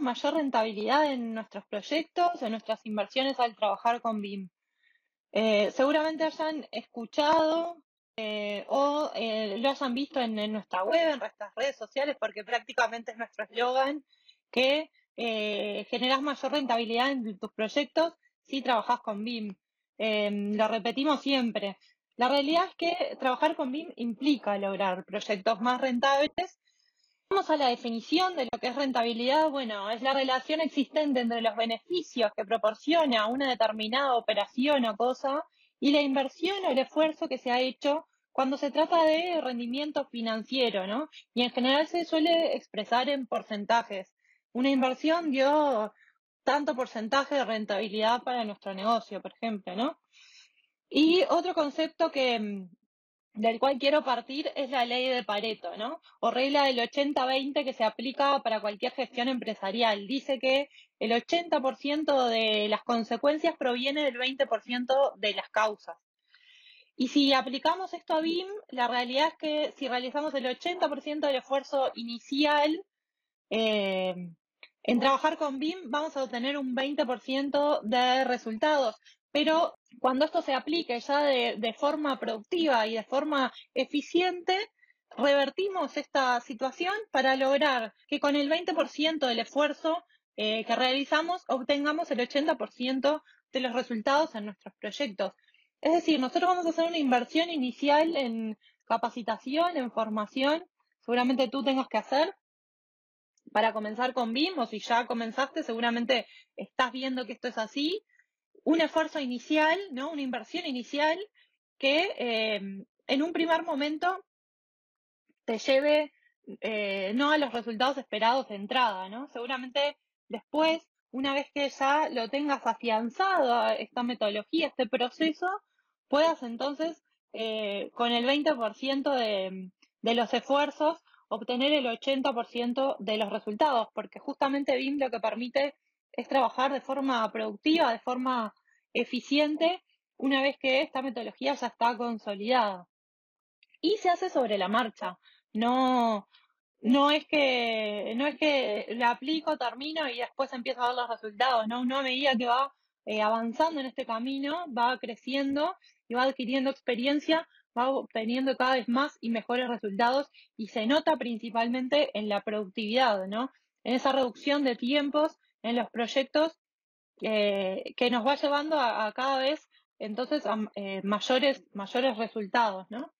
Mayor rentabilidad en nuestros proyectos, en nuestras inversiones al trabajar con BIM? Eh, seguramente hayan escuchado eh, o eh, lo hayan visto en, nuestra web, en nuestras redes sociales, porque prácticamente es nuestro eslogan que generas mayor rentabilidad en tus proyectos si trabajas con BIM. Em, lo repetimos siempre. La realidad es que trabajar con BIM implica lograr proyectos más rentables. Vamos a la definición de lo que es rentabilidad. Bueno, es la relación existente entre los beneficios que proporciona una determinada operación o cosa y la inversión o el esfuerzo que se ha hecho cuando se trata de rendimiento financiero, ¿no? Y en general se suele expresar en porcentajes. Una inversión dio tanto porcentaje de rentabilidad para nuestro negocio, por ejemplo, ¿no? Y otro concepto que, mm, del cual quiero partir es la ley de Pareto, ¿no? O regla del 80-20 que se aplica para cualquier gestión empresarial. Dice que el 80% de las consecuencias proviene del 20% de las causas. Y si aplicamos esto a BIM, la realidad es que si realizamos el 80% del esfuerzo inicial, eh, en trabajar con BIM vamos a obtener un 20% de resultados, pero cuando esto se aplique ya de, forma productiva y de forma eficiente, revertimos esta situación para lograr que con el 20% del esfuerzo eh, que realizamos obtengamos el 80% de los resultados en nuestros proyectos. Es decir, nosotros vamos a hacer una inversión inicial en capacitación, en formación, seguramente tú tengas que hacer, para comenzar con BIM o si ya comenzaste, seguramente estás viendo que esto es así. Un esfuerzo inicial, ¿no? Una inversión inicial que eh, en un primer momento te lleve eh, no a los resultados esperados de entrada, ¿no? Seguramente después, una vez que ya lo tengas afianzado esta metodología, este proceso, puedas entonces eh, con el 20% de, de los esfuerzos obtener el 80% de los resultados, porque justamente BIM lo que permite es trabajar de forma productiva, de forma eficiente, una vez que esta metodología ya está consolidada. Y se hace sobre la marcha. No, no es que, no es que la aplico, termino y después empiezo a ver los resultados, ¿no? Una medida que va eh, avanzando en este camino, va creciendo y va adquiriendo experiencia, va obteniendo cada vez más y mejores resultados y se nota principalmente en la productividad, ¿no? En esa reducción de tiempos en los proyectos que nos va llevando a, cada vez entonces a eh, mayores, mayores resultados, ¿no?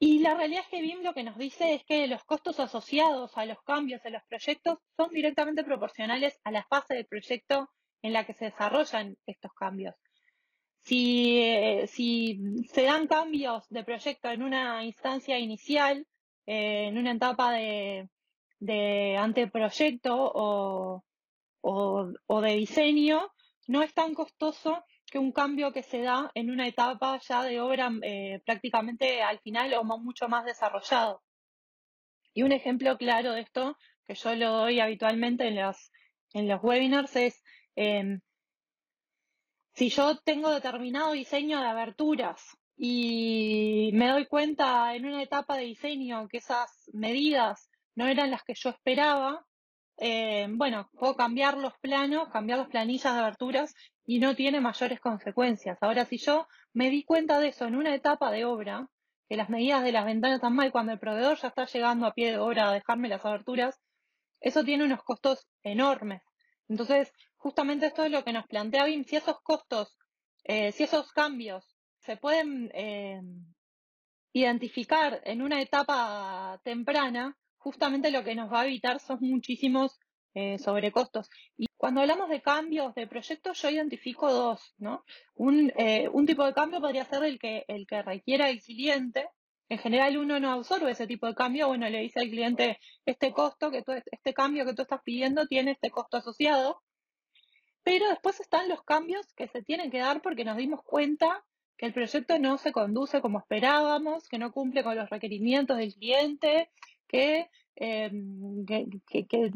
Y la realidad es que BIM lo que nos dice es que los costos asociados a los cambios en los proyectos son directamente proporcionales a la fase del proyecto en la que se desarrollan estos cambios. Si, eh, si se dan cambios de proyecto en una instancia inicial, eh, en una etapa de, de anteproyecto o, o, de diseño, no es tan costoso que un cambio que se da en una etapa ya de obra eh, prácticamente al final o mucho más desarrollado. Y un ejemplo claro de esto, que yo lo doy habitualmente en los, en los webinars, es em, si yo tengo determinado diseño de aberturas y me doy cuenta en una etapa de diseño que esas medidas no eran las que yo esperaba, eh, bueno, puedo cambiar los planos, cambiar las planillas de aberturas y no tiene mayores consecuencias. Ahora, si yo me di cuenta de eso en una etapa de obra, que las medidas de las ventanas están mal cuando el proveedor ya está llegando a pie de obra a dejarme las aberturas, eso tiene unos costos enormes. Entonces, justamente esto es lo que nos plantea BIM, si esos costos, eh, si esos cambios se pueden eh, identificar en una etapa temprana, justamente lo que nos va a evitar son muchísimos eh, sobrecostos. Y cuando hablamos de cambios de proyectos, yo identifico dos, ¿no? Un, un, tipo de cambio podría ser el que, el que requiera el cliente, en general uno no absorbe ese tipo de cambio, bueno, le dice al cliente, este costo, que tú, este cambio que tú estás pidiendo tiene este costo asociado, pero después están los cambios que se tienen que dar porque nos dimos cuenta que el proyecto no se conduce como esperábamos, que no cumple con los requerimientos del cliente, que, em,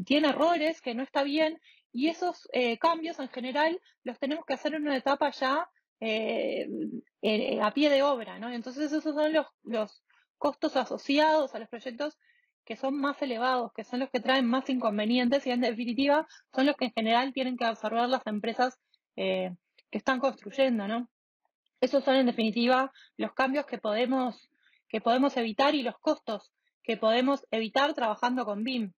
tiene errores, que no está bien, y esos eh, cambios en general los tenemos que hacer en una etapa ya eh, a pie de obra, ¿no? Entonces esos son los, los costos asociados a los proyectos que son más elevados, que son los que traen más inconvenientes y en definitiva son los que en general tienen que absorber las empresas eh, que están construyendo, ¿no? Esos son en definitiva los cambios que podemos, que podemos evitar y los costos que podemos evitar trabajando con BIM.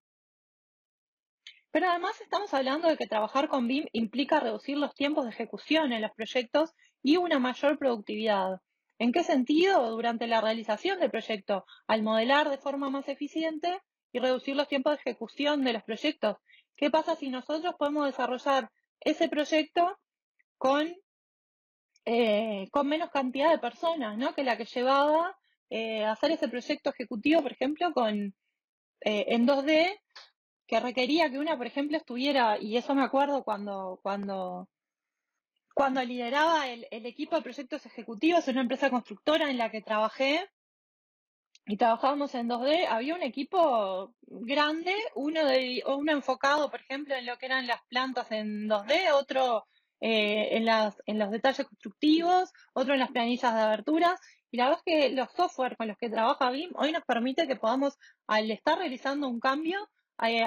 Pero además estamos hablando de que trabajar con BIM implica reducir los tiempos de ejecución en los proyectos y una mayor productividad. ¿En qué sentido? Durante la realización del proyecto, al modelar de forma más eficiente y reducir los tiempos de ejecución de los proyectos. ¿Qué pasa si nosotros podemos desarrollar ese proyecto con, eh, con menos cantidad de personas, ¿no? Que la que llevaba eh, hacer ese proyecto ejecutivo, por ejemplo, con, eh, en 2D que requería que una, por ejemplo, estuviera, y eso me acuerdo cuando, cuando, cuando lideraba el, equipo de proyectos ejecutivos en una empresa constructora en la que trabajé, y trabajábamos en 2D, había un equipo grande, uno, de, uno enfocado, por ejemplo, en lo que eran las plantas en 2D, otro eh, en, las, en los detalles constructivos, otro en las planillas de aberturas. Y la verdad es que los software con los que trabaja BIM hoy nos permite que podamos, al estar realizando un cambio, eh,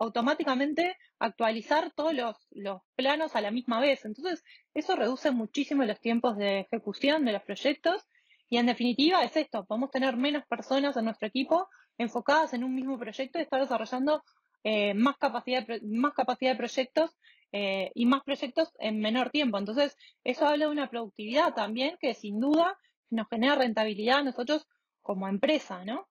automáticamente actualizar todos los, planos a la misma vez. Entonces, eso reduce muchísimo los tiempos de ejecución de los proyectos y en definitiva es esto, podemos tener menos personas en nuestro equipo enfocadas en un mismo proyecto y estar desarrollando eh, más, capacidad, más capacidad de proyectos eh, y más proyectos en menor tiempo. Entonces, eso habla de una productividad también que sin duda nos genera rentabilidad a nosotros como empresa, ¿no?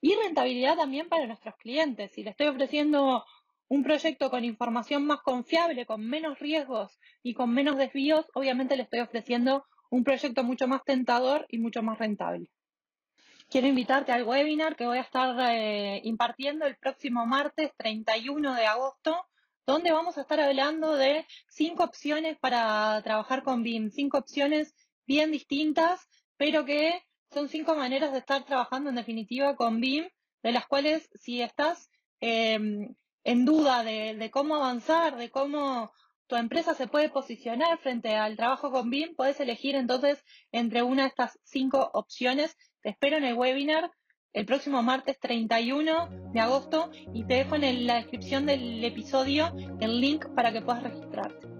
y rentabilidad también para nuestros clientes. Si le estoy ofreciendo un proyecto con información más confiable, con menos riesgos y con menos desvíos, obviamente le estoy ofreciendo un proyecto mucho más tentador y mucho más rentable. Quiero invitarte al webinar que voy a estar eh, impartiendo el próximo martes 31 de agosto, donde vamos a estar hablando de cinco opciones para trabajar con BIM, cinco opciones bien distintas, pero que son cinco maneras de estar trabajando en definitiva con BIM, de las cuales si estás em, en duda de, cómo avanzar, de cómo tu empresa se puede posicionar frente al trabajo con BIM, puedes elegir entonces entre una de estas cinco opciones. Te espero en el webinar el próximo martes 31 de agosto y te dejo en la descripción del episodio el link para que puedas registrarte.